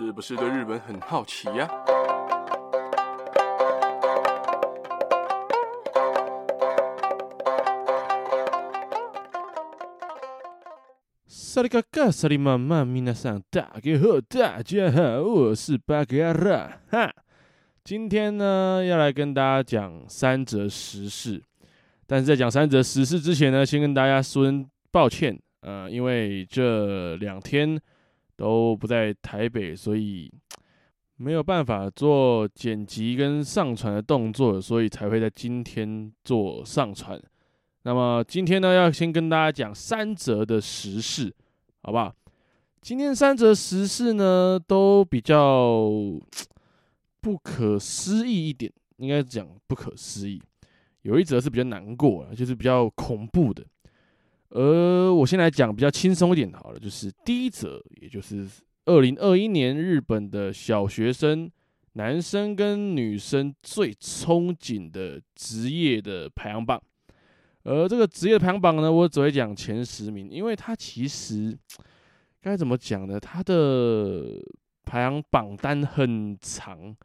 是不是对日本很好奇呀？萨利嘎嘎，萨利玛玛，米娜桑，大家好，大家好，我是巴格拉哈。今天呢，要来跟大家讲三则时事，但是在讲三则时事之前呢，先跟大家说抱歉，呃，因为这两天。都不在台北，所以 没有办法做剪辑跟上传的动作，所以才会在今天做上传。那么今天呢，要先跟大家讲三则的时事，好不好？今天三则时事呢，都比较 不可思议一点，应该讲不可思议。有一则是比较难过，就是比较恐怖的。而我先来讲比较轻松一点好了，就是第一则，也就是二零二一年日本的小学生男生跟女生最憧憬的职业的排行榜。而这个职业排行榜呢，我只会讲前十名，因为它其实该怎么讲呢？它的排行榜单很长，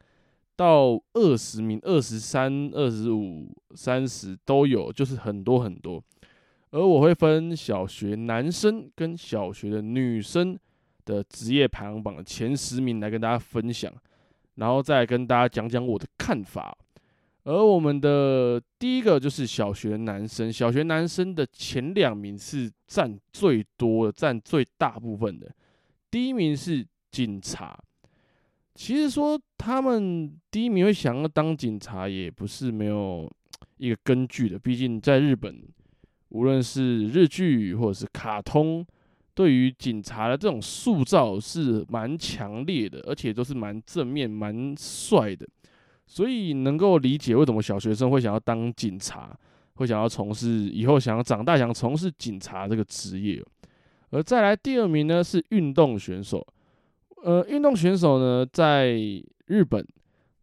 到二十名、二十三、二十五、三十都有，就是很多很多。而我会分小学男生跟小学的女生的职业排行榜的前十名来跟大家分享，然后再跟大家讲讲我的看法。而我们的第一个就是小学男生，小学男生的前两名是占最多的，占最大部分的。第一名是警察。其实说他们第一名会想要当警察，也不是没有一个根据的，毕竟在日本。无论是日剧或者是卡通，对于警察的这种塑造是蛮强烈的，而且都是蛮正面、蛮帅的，所以能够理解为什么小学生会想要当警察，会想要从事以后想要长大想从事警察这个职业。而再来第二名呢是运动选手，呃，运动选手呢在日本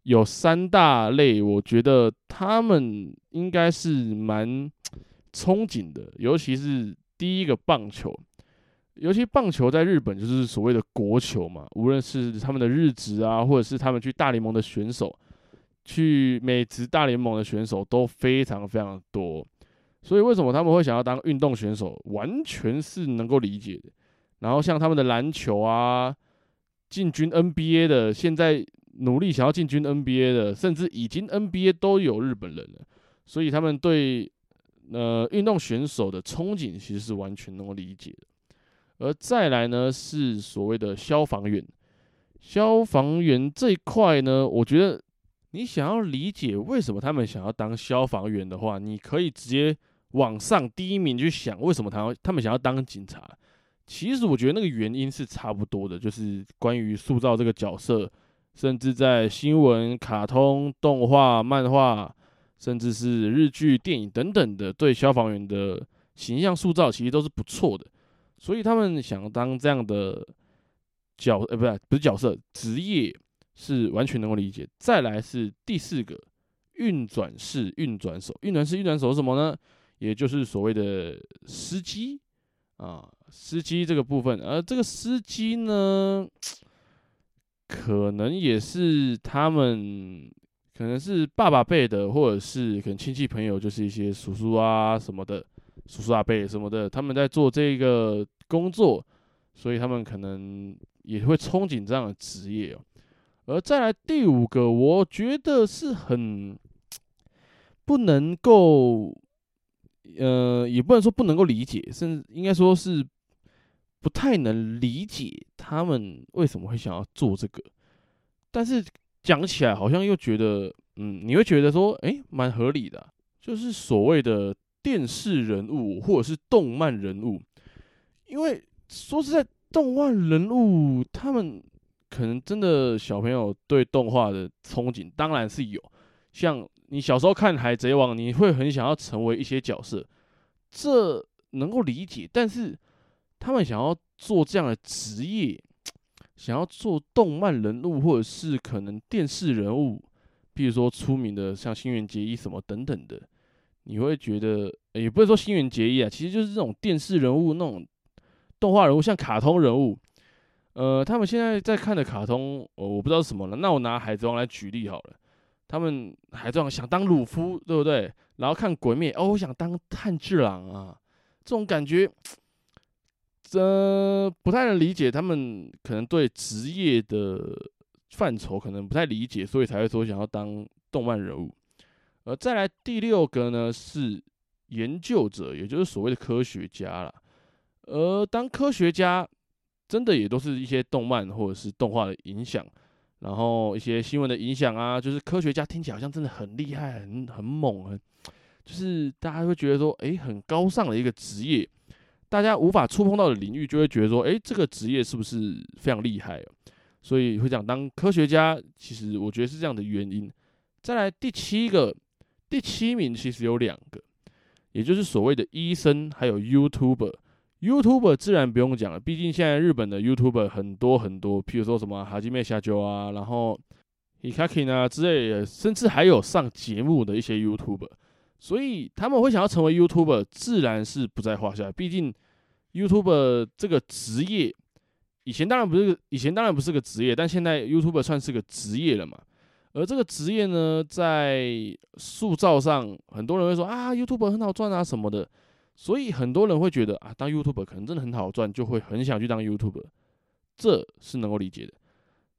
有三大类，我觉得他们应该是蛮。憧憬的，尤其是第一个棒球，尤其棒球在日本就是所谓的国球嘛。无论是他们的日职啊，或者是他们去大联盟的选手，去美职大联盟的选手都非常非常多。所以为什么他们会想要当运动选手，完全是能够理解的。然后像他们的篮球啊，进军 NBA 的，现在努力想要进军 NBA 的，甚至已经 NBA 都有日本人了，所以他们对。呃，运动选手的憧憬其实是完全能够理解的，而再来呢是所谓的消防员。消防员这一块呢，我觉得你想要理解为什么他们想要当消防员的话，你可以直接往上第一名去想为什么他他们想要当警察。其实我觉得那个原因是差不多的，就是关于塑造这个角色，甚至在新闻、卡通、动画、漫画。甚至是日剧、电影等等的，对消防员的形象塑造其实都是不错的，所以他们想当这样的角，呃，不是不是角色，职业是完全能够理解。再来是第四个运转室运转手，运转室运转手是什么呢？也就是所谓的司机啊，司机这个部分，而这个司机呢，可能也是他们。可能是爸爸辈的，或者是可能亲戚朋友，就是一些叔叔啊什么的，叔叔阿辈什么的，他们在做这个工作，所以他们可能也会憧憬这样的职业哦。而再来第五个，我觉得是很不能够，呃，也不能说不能够理解，甚至应该说是不太能理解他们为什么会想要做这个，但是。讲起来好像又觉得，嗯，你会觉得说，诶，蛮合理的，就是所谓的电视人物或者是动漫人物，因为说实在，动漫人物他们可能真的小朋友对动画的憧憬当然是有，像你小时候看《海贼王》，你会很想要成为一些角色，这能够理解，但是他们想要做这样的职业。想要做动漫人物，或者是可能电视人物，比如说出名的像新垣结衣什么等等的，你会觉得，也不是说新垣结衣啊，其实就是这种电视人物那种动画人物，像卡通人物，呃，他们现在在看的卡通，我、哦、我不知道是什么了。那我拿海贼王来举例好了。他们海贼王想当鲁夫，对不对？然后看鬼灭，哦，我想当炭治郎啊，这种感觉，呃、不太能理解。他们可能对职业的范畴可能不太理解，所以才会说想要当动漫人物。呃，再来第六个呢是研究者，也就是所谓的科学家啦。而当科学家。真的也都是一些动漫或者是动画的影响，然后一些新闻的影响啊，就是科学家听起来好像真的很厉害、很很猛，很就是大家会觉得说，诶，很高尚的一个职业，大家无法触碰到的领域，就会觉得说，诶，这个职业是不是非常厉害啊？所以会讲当科学家，其实我觉得是这样的原因。再来第七个，第七名其实有两个，也就是所谓的医生，还有 YouTuber。YouTuber 自然不用讲了，毕竟现在日本的 YouTuber 很多很多，譬如说什么哈基妹下酒啊，然后 Hikakin 啊之类的，甚至还有上节目的一些 YouTuber，所以他们会想要成为 YouTuber，自然是不在话下。毕竟 YouTuber 这个职业，以前当然不是，以前当然不是个职业，但现在 YouTuber 算是个职业了嘛。而这个职业呢，在塑造上，很多人会说啊，YouTuber 很好赚啊什么的。所以很多人会觉得啊，当 YouTuber 可能真的很好赚，就会很想去当 YouTuber，这是能够理解的。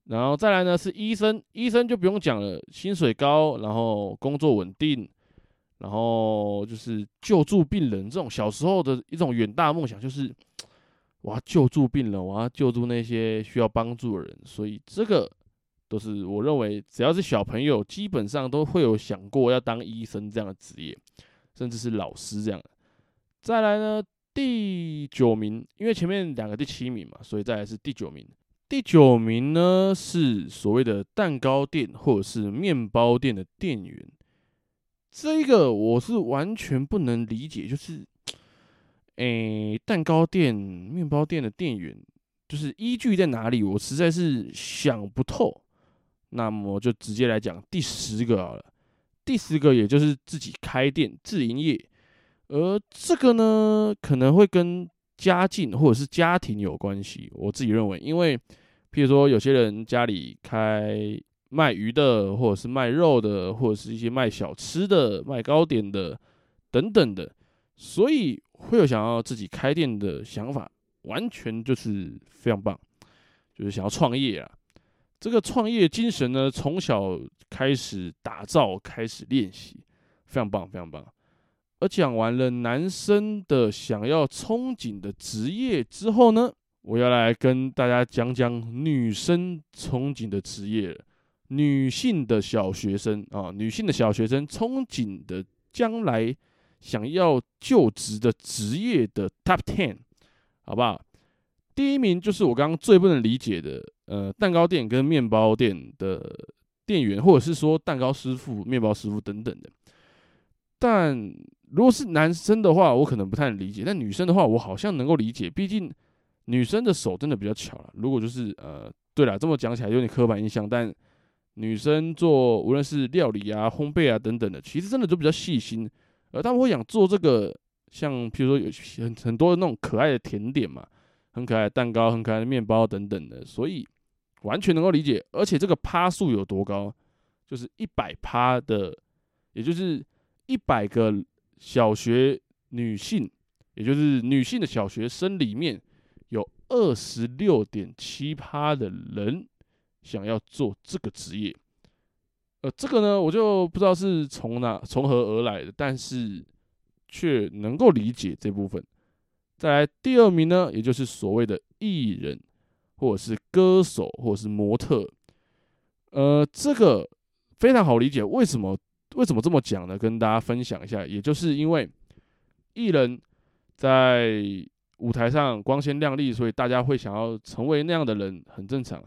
然后再来呢是医生，医生就不用讲了，薪水高，然后工作稳定，然后就是救助病人这种小时候的一种远大梦想，就是我要救助病人，我要救助那些需要帮助的人。所以这个都是我认为，只要是小朋友，基本上都会有想过要当医生这样的职业，甚至是老师这样的。再来呢，第九名，因为前面两个第七名嘛，所以再来是第九名。第九名呢是所谓的蛋糕店或者是面包店的店员，这一个我是完全不能理解，就是，诶、蛋糕店、面包店的店员，就是依据在哪里？我实在是想不透。那么就直接来讲第十个好了，第十个也就是自己开店自营业。而这个呢，可能会跟家境或者是家庭有关系。我自己认为，因为譬如说，有些人家里开卖鱼的，或者是卖肉的，或者是一些卖小吃的、卖糕点的等等的，所以会有想要自己开店的想法，完全就是非常棒，就是想要创业啊。这个创业精神呢，从小开始打造，开始练习，非常棒，非常棒。而讲完了男生的想要憧憬的职业之后呢，我要来跟大家讲讲女生憧憬的职业，女性的小学生啊，女性的小学生憧憬的将来想要就职的职业的 Top Ten，好不好？第一名就是我刚刚最不能理解的，呃，蛋糕店跟面包店的店员，或者是说蛋糕师傅、面包师傅等等的，但。如果是男生的话，我可能不太理解；但女生的话，我好像能够理解。毕竟女生的手真的比较巧了。如果就是呃，对了，这么讲起来有点刻板印象，但女生做无论是料理啊、烘焙啊等等的，其实真的都比较细心。而他们会想做这个，像譬如说有很很多那种可爱的甜点嘛，很可爱的蛋糕、很可爱的面包等等的，所以完全能够理解。而且这个趴数有多高，就是一百趴的，也就是一百个。小学女性，也就是女性的小学生里面，有二十六点七趴的人想要做这个职业。呃，这个呢，我就不知道是从哪从何而来的，但是却能够理解这部分。再来第二名呢，也就是所谓的艺人，或者是歌手，或者是模特。呃，这个非常好理解，为什么？为什么这么讲呢？跟大家分享一下，也就是因为艺人，在舞台上光鲜亮丽，所以大家会想要成为那样的人，很正常。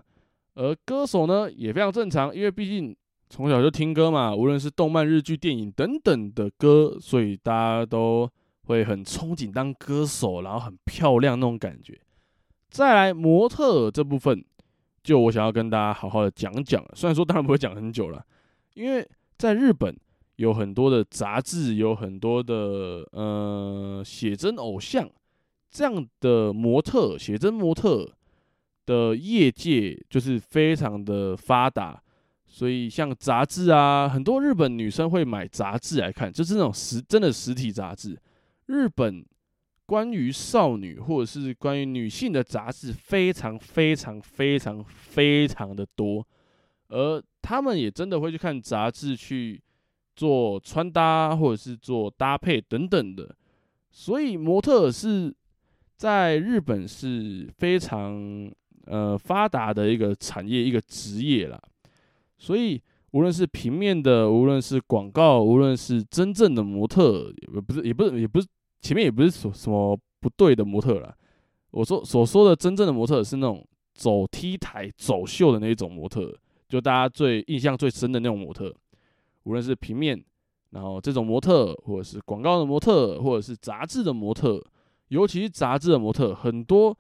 而歌手呢，也非常正常，因为毕竟从小就听歌嘛，无论是动漫、日剧、电影等等的歌，所以大家都会很憧憬当歌手，然后很漂亮那种感觉。再来模特这部分，就我想要跟大家好好的讲讲，虽然说当然不会讲很久了，因为。在日本有很多的杂志，有很多的呃写真偶像这样的模特，写真模特的业界就是非常的发达，所以像杂志啊，很多日本女生会买杂志来看，就是那种实真的实体杂志。日本关于少女或者是关于女性的杂志非常非常非常非常的多，而他们也真的会去看杂志去做穿搭或者是做搭配等等的，所以模特是在日本是非常。呃，发达的一个产业，一个职业啦。所以，无论是平面的，无论是广告，无论是真正的模特，也不是，也不是，也不是，前面也不是说什么不对的模特啦。我说所说的真正的模特是那种走 T 台走秀的那一种模特，就大家最印象最深的那种模特。无论是平面，然后这种模特，或者是广告的模特，或者是杂志的模特，尤其是杂志的模特，很多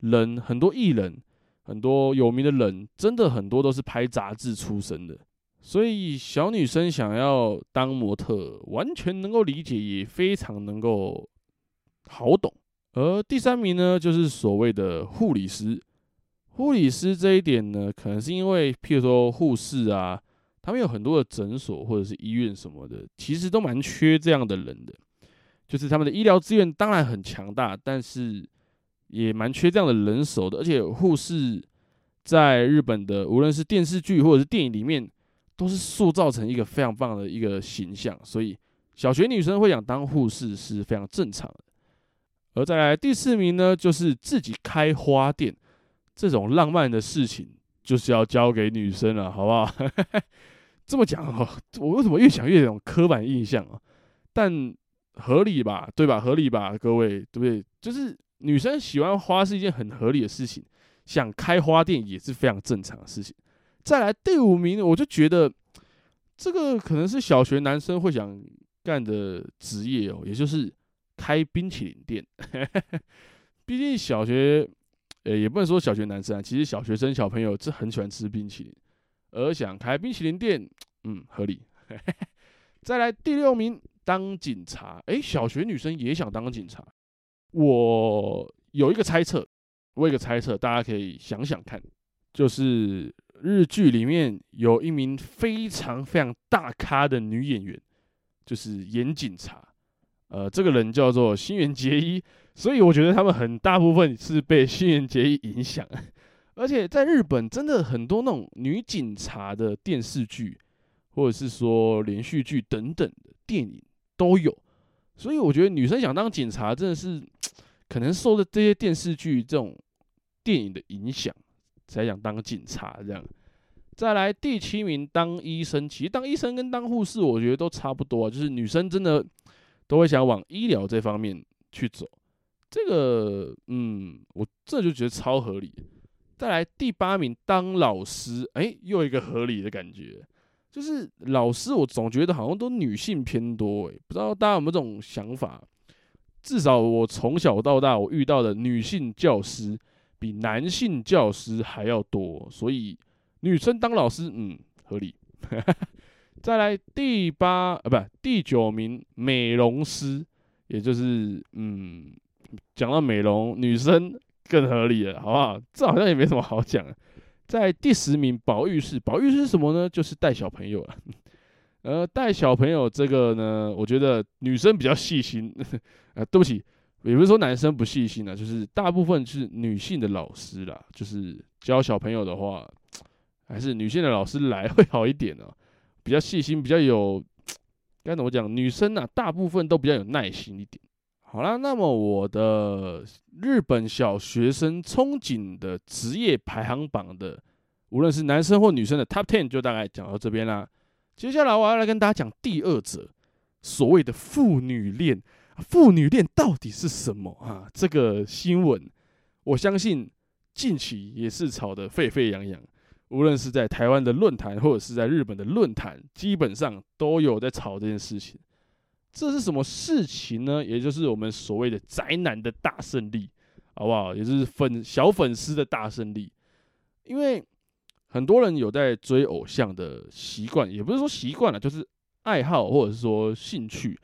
人，很多艺人。很多有名的人，真的很多都是拍杂志出身的，所以小女生想要当模特，完全能够理解，也非常能够好懂。而第三名呢，就是所谓的护理师。护理师这一点呢，可能是因为，譬如说护士啊，他们有很多的诊所或者是医院什么的，其实都蛮缺这样的人的，就是他们的医疗资源当然很强大，但是。也蛮缺这样的人手的，而且护士在日本的无论是电视剧或者是电影里面，都是塑造成一个非常棒的一个形象，所以小学女生会想当护士是非常正常的。而再来第四名呢，就是自己开花店这种浪漫的事情，就是要交给女生了，好不好？这么讲哦，我为什么越想越有种刻板印象啊？但合理吧，对吧？合理吧，各位，对不对？就是。女生喜欢花是一件很合理的事情，想开花店也是非常正常的事情。再来第五名，我就觉得这个可能是小学男生会想干的职业哦，也就是开冰淇淋店。毕竟小学，呃，也不能说小学男生啊，其实小学生小朋友是很喜欢吃冰淇淋，而想开冰淇淋店，嗯，合理。再来第六名，当警察。诶，小学女生也想当警察。我有一个猜测，我有一个猜测，大家可以想想看，就是日剧里面有一名非常非常大咖的女演员，就是演警察，呃，这个人叫做新垣结衣，所以我觉得他们很大部分是被新垣结衣影响，而且在日本真的很多那种女警察的电视剧，或者是说连续剧等等的电影都有。所以我觉得女生想当警察，真的是 可能受的这些电视剧、这种电影的影响，才想当警察这样。再来第七名，当医生。其实当医生跟当护士，我觉得都差不多，就是女生真的都会想往医疗这方面去走。这个，嗯，我这就觉得超合理。再来第八名，当老师，哎，又一个合理的感觉。就是老师，我总觉得好像都女性偏多，诶，不知道大家有没有这种想法？至少我从小到大，我遇到的女性教师比男性教师还要多，所以女生当老师，嗯，合理。再来第八啊，不，第九名美容师，也就是嗯，讲到美容，女生更合理了，好不好？这好像也没什么好讲的。在第十名，保育是。保育是什么呢？就是带小朋友了。呃，带小朋友这个呢，我觉得女生比较细心。呃，对不起，也不是说男生不细心啊，就是大部分是女性的老师啦。就是教小朋友的话，还是女性的老师来 会好一点啊。比较细心，比较有 该怎么讲？女生啊，大部分都比较有耐心一点。好啦，那么我的日本小学生憧憬的职业排行榜的，无论是男生或女生的 Top Ten 就大概讲到这边啦。接下来我要来跟大家讲第二则所谓的父女恋。父女恋到底是什么啊？这个新闻，我相信近期也是吵得沸沸扬扬，无论是在台湾的论坛或者是在日本的论坛，基本上都有在吵这件事情。这是什么事情呢？也就是我们所谓的宅男的大胜利，好不好？也就是粉小粉丝的大胜利。因为很多人有在追偶像的习惯，也不是说习惯了，就是爱好或者是说兴趣。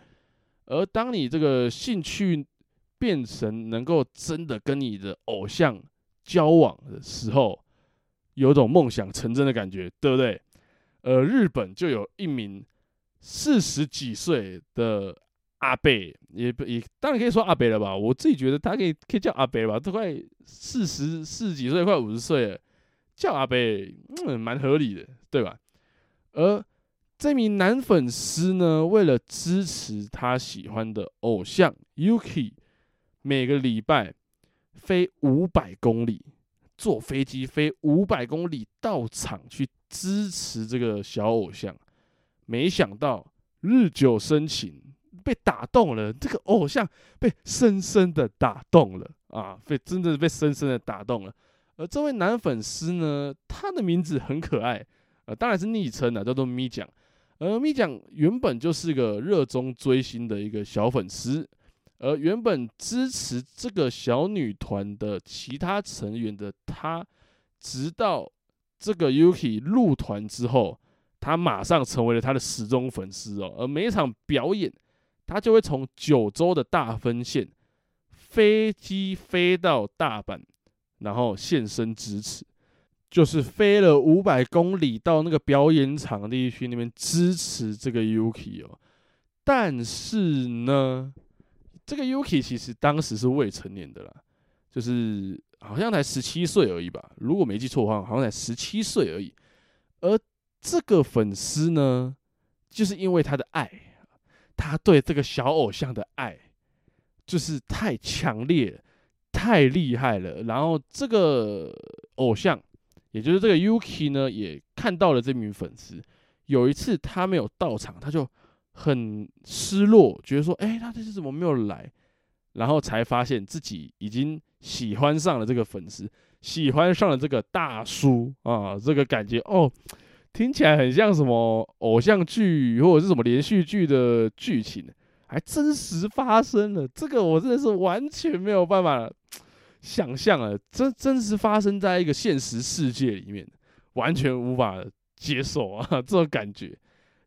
而当你这个兴趣变成能够真的跟你的偶像交往的时候，有种梦想成真的感觉，对不对？呃，日本就有一名四十几岁的阿伯，也不也当然可以说阿伯了吧？我自己觉得他可以可以叫阿伯吧，都快四十四十几岁，快五十岁了，叫阿伯，嗯，蛮合理的，对吧？而这名男粉丝呢，为了支持他喜欢的偶像 Yuki，每个礼拜飞五百公里，坐飞机飞五百公里到场去支持这个小偶像。没想到日久生情，被打动了。这个偶像被深深的打动了啊，被真的被深深的打动了。而这位男粉丝呢，他的名字很可爱，呃，当然是昵称了，叫做咪酱。而咪酱原本就是个热衷追星的一个小粉丝，而原本支持这个小女团的其他成员的他，直到这个 Yuki 入团之后，他马上成为了他的死忠粉丝哦。而每一场表演，他就会从九州的大分县飞机飞到大阪，然后现身支持。就是飞了五百公里到那个表演场地去那边支持这个 Yuki 哦，但是呢，这个 Yuki 其实当时是未成年的啦，就是好像才十七岁而已吧，如果没记错的话，好像才十七岁而已。而这个粉丝呢，就是因为他的爱，他对这个小偶像的爱就是太强烈、太厉害了，然后这个偶像。也就是这个 Yuki 呢，也看到了这名粉丝。有一次他没有到场，他就很失落，觉得说：“哎，他这次怎么没有来？”然后才发现自己已经喜欢上了这个粉丝，喜欢上了这个大叔啊！这个感觉哦，听起来很像什么偶像剧或者是什么连续剧的剧情，还真实发生了。这个我真的是完全没有办法。想象啊，真真实发生在一个现实世界里面，完全无法接受啊，这种感觉。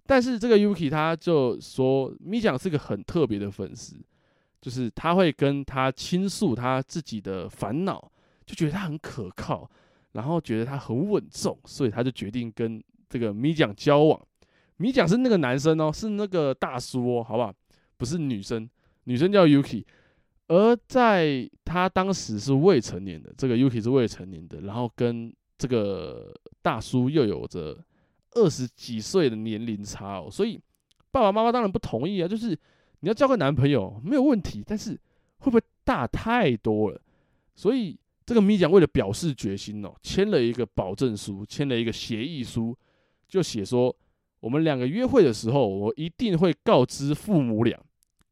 但是这个 Yuki 他就说，咪酱是个很特别的粉丝，就是他会跟他倾诉他自己的烦恼，就觉得他很可靠，然后觉得他很稳重，所以他就决定跟这个米讲交往。米讲是那个男生哦，是那个大叔哦，好不好？不是女生，女生叫 Yuki。而在他当时是未成年的，这个 Yuki 是未成年的，然后跟这个大叔又有着二十几岁的年龄差哦，所以爸爸妈妈当然不同意啊，就是你要交个男朋友没有问题，但是会不会大太多了？所以这个米讲为了表示决心哦，签了一个保证书，签了一个协议书，就写说我们两个约会的时候，我一定会告知父母俩，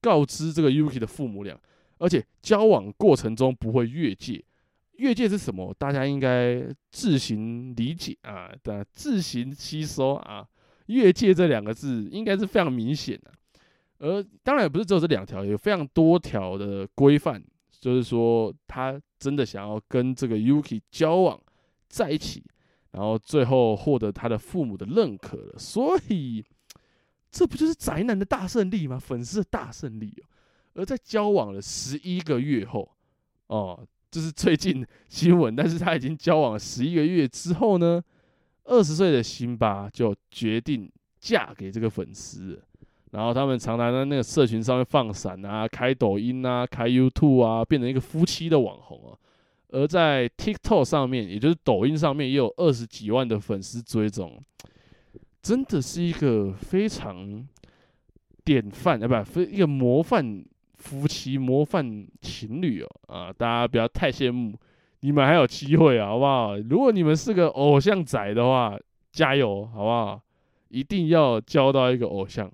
告知这个 Yuki 的父母俩。而且交往过程中不会越界，越界是什么？大家应该自行理解啊，对，自行吸收啊。越界这两个字应该是非常明显的，而当然也不是只有这两条，有非常多条的规范，就是说他真的想要跟这个 Yuki 交往在一起，然后最后获得他的父母的认可了。所以这不就是宅男的大胜利吗？粉丝的大胜利哦。而在交往了十一个月后，哦，这是最近新闻，但是他已经交往了十一个月之后呢，二十岁的辛巴就决定嫁给这个粉丝，然后他们常常在那个社群上面放闪啊，开抖音啊，开 YouTube 啊，变成一个夫妻的网红啊。而在 TikTok 上面，也就是抖音上面，也有二十几万的粉丝追踪，真的是一个非常典范啊，不，非一个模范。夫妻模范情侣哦，啊，大家不要太羡慕，你们还有机会啊，好不好？如果你们是个偶像仔的话，加油，好不好？一定要交到一个偶像。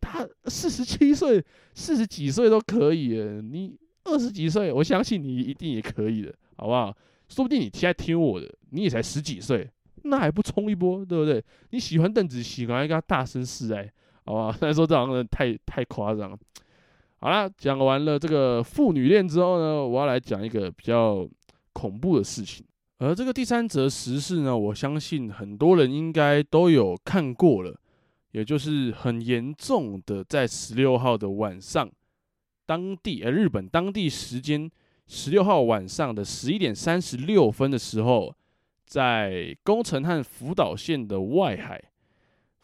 他四十七岁、四十几岁都可以，你二十几岁，我相信你一定也可以的，好不好？说不定你现在听我的，你也才十几岁，那还不冲一波，对不对？你喜欢邓紫棋，赶快跟他大声示爱，好不好？虽然说这好像太太夸张了。好啦，讲完了这个父女恋之后呢，我要来讲一个比较恐怖的事情。而这个第三则时事呢，我相信很多人应该都有看过了，也就是很严重的，在十六号的晚上，当地呃日本当地时间十六号晚上的十一点三十六分的时候，在宫城和福岛县的外海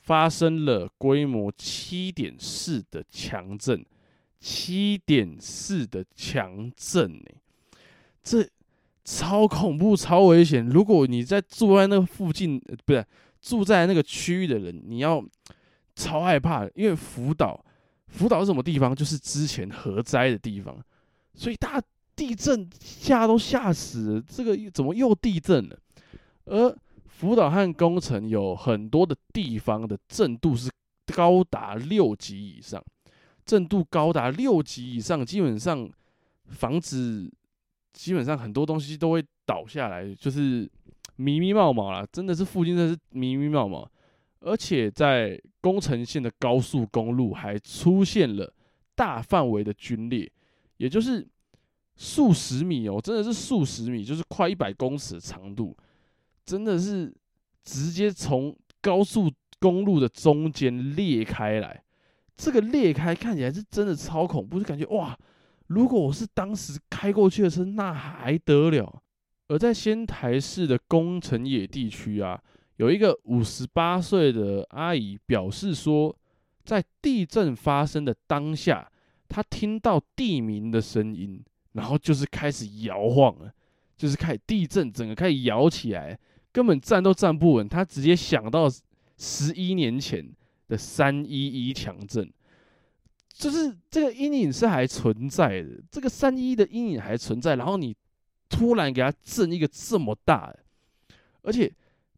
发生了规模七点四的强震，七点四的强震呢，这超恐怖、超危险。如果你在住在那附近，不是住在那个区域的人，你要超害怕，因为福岛，福岛是什么地方？就是之前核灾的地方，所以大。地震吓都吓死了，这个怎么又地震了？而福岛和宫城有很多的地方的震度是高达六级以上，震度高达六级以上，基本上房子基本上很多东西都会倒下来，就是密密茂茂啦，真的是附近真的是密密茂茂，而且在宫城县的高速公路还出现了大范围的龟裂，也就是。数十米哦，真的是数十米，就是快一百公尺的长度，真的是直接从高速公路的中间裂开来。这个裂开看起来是真的超恐怖，就感觉哇，如果我是当时开过去的车，那还得了？而在仙台市的宫城野地区啊，有一个五十八岁的阿姨表示说，在地震发生的当下，她听到地鸣的声音。然后就是开始摇晃了，就是开始地震，整个开始摇起来，根本站都站不稳。她直接想到十一年前的三一一强震，就是这个阴影是还存在的，这个三一一的阴影还存在。然后你突然给他震一个这么大，而且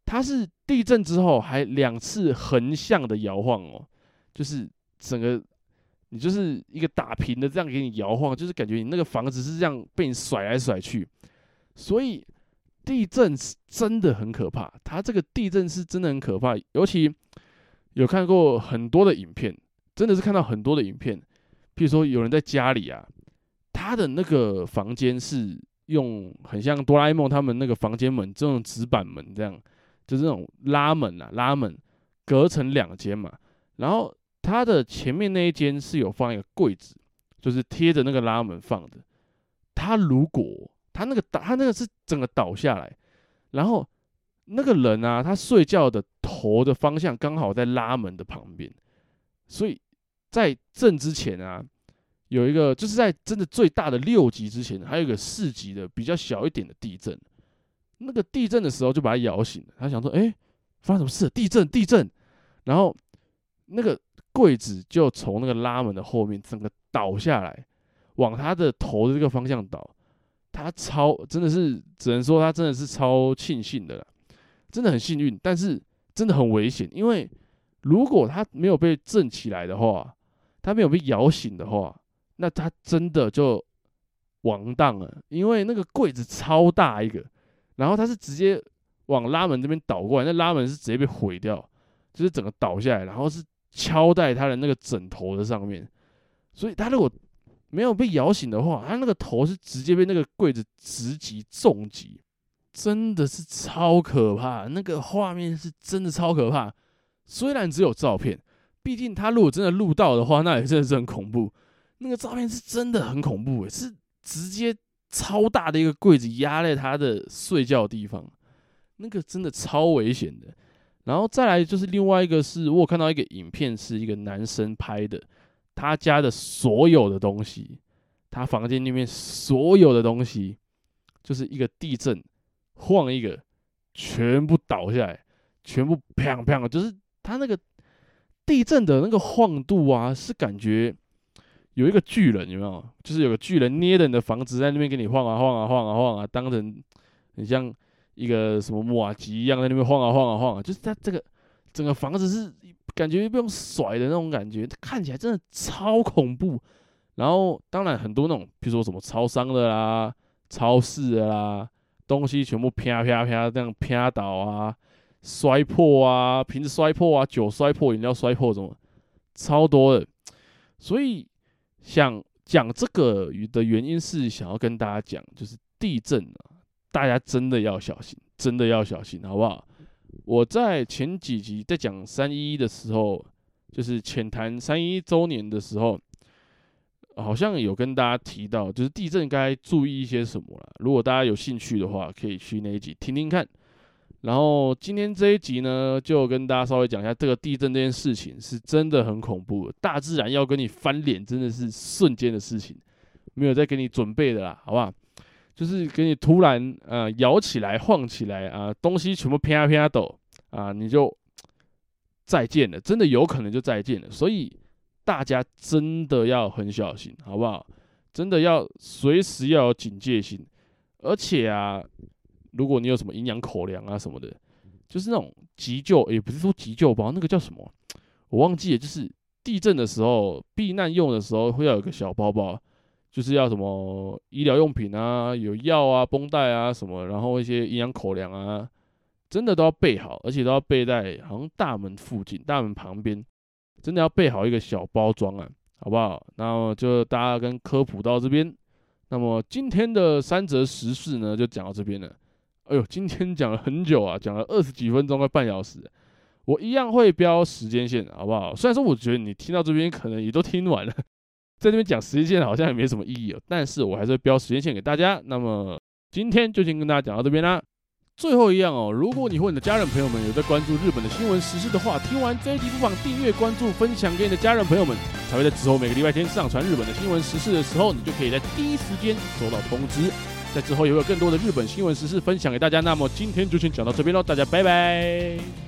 它是地震之后还两次横向的摇晃哦，就是整个。你就是一个打平的，这样给你摇晃，就是感觉你那个房子是这样被你甩来甩去，所以地震是真的很可怕。它这个地震是真的很可怕，尤其有看过很多的影片，真的是看到很多的影片。譬如说，有人在家里啊，他的那个房间是用很像哆啦 A 梦他们那个房间门这种纸板门，这样就是那种拉门啊，拉门隔成两间嘛，然后。它的前面那一间是有放一个柜子，就是贴着那个拉门放的。他如果他那个倒，他那个是整个倒下来，然后那个人啊，他睡觉的头的方向刚好在拉门的旁边，所以在震之前啊，有一个就是在真的最大的六级之前，还有一个四级的比较小一点的地震。那个地震的时候就把他摇醒了，他想说：“哎，发生什么事？地震，地震！”然后那个。柜子就从那个拉门的后面整个倒下来，往他的头的这个方向倒。他超真的是只能说他真的是超庆幸的了，真的很幸运，但是真的很危险。因为如果他没有被震起来的话，他没有被摇醒的话，那他真的就完蛋了。因为那个柜子超大一个，然后他是直接往拉门这边倒过来，那拉门是直接被毁掉，就是整个倒下来，然后是。敲在他的那个枕头的上面，所以他如果没有被摇醒的话，他那个头是直接被那个柜子直击重击，真的是超可怕。那个画面是真的超可怕。虽然只有照片，毕竟他如果真的录到的话，那也真的是很恐怖。那个照片是真的很恐怖，是直接超大的一个柜子压在他的睡觉的地方，那个真的超危险的。然后再来就是另外一个是，我看到一个影片，是一个男生拍的，他家的所有的东西，他房间里面所有的东西，就是一个地震晃一个，全部倒下来，全部砰砰，就是他那个地震的那个晃度啊，是感觉有一个巨人，有没有？就是有个巨人捏着你的房子在那边给你晃啊晃啊晃啊晃啊，当成很像。一个什么麻糬一样在那边晃啊晃啊晃啊，就是它这个整个房子是感觉被用甩的那种感觉，看起来真的超恐怖。然后当然很多那种，比如说什么超商的啦、超市的啦，东西全部啪啪啪这样啪倒啊、摔破啊、瓶子摔破啊、酒摔破、饮料摔破什么，超多的。所以想讲这个的原因是想要跟大家讲，就是地震啊。大家真的要小心，真的要小心，好不好？我在前几集在讲三一一的时候，就是浅谈三一一周年的时候，好像有跟大家提到，就是地震该注意一些什么啦。如果大家有兴趣的话，可以去那一集听听看。然后今天这一集呢，就跟大家稍微讲一下这个地震这件事情，是真的很恐怖。大自然要跟你翻脸，真的是瞬间的事情，没有在给你准备的啦，好不好？就是给你突然呃摇起来、晃起来啊，东西全部啪啪抖啊，你就再见了，真的有可能就再见了。所以大家真的要很小心，好不好？真的要随时要有警戒心，而且啊。如果你有什么营养口粮啊什么的，就是那种急救，也不是说急救包，那个叫什么，我忘记了。就是地震的时候避难用的时候会要有个小包包，就是要什么医疗用品啊，有药啊、绷带啊什么，然后一些营养口粮啊，真的都要备好，而且都要备在好像大门附近、大门旁边，真的要备好一个小包装啊，好不好？然后就大家跟科普到这边，那么今天的三则时事呢，就讲到这边了。哎呦，今天讲了很久啊，讲了二十几分钟，快半小时。我一样会标时间线，好不好？虽然说我觉得你听到这边可能也都听完了，在这边讲时间线好像也没什么意义哦，但是我还是会标时间线给大家。那么今天就先跟大家讲到这边啦。最后一样哦，如果你或你的家人朋友们有在关注日本的新闻时事的话，听完这一集不妨订阅、关注、分享给你的家人朋友们，才会在之后每个礼拜天上传日本的新闻时事的时候，你就可以在第一时间收到通知。在之后也会有更多的日本新闻时事分享给大家。那么今天就先讲到这边喽，大家拜拜。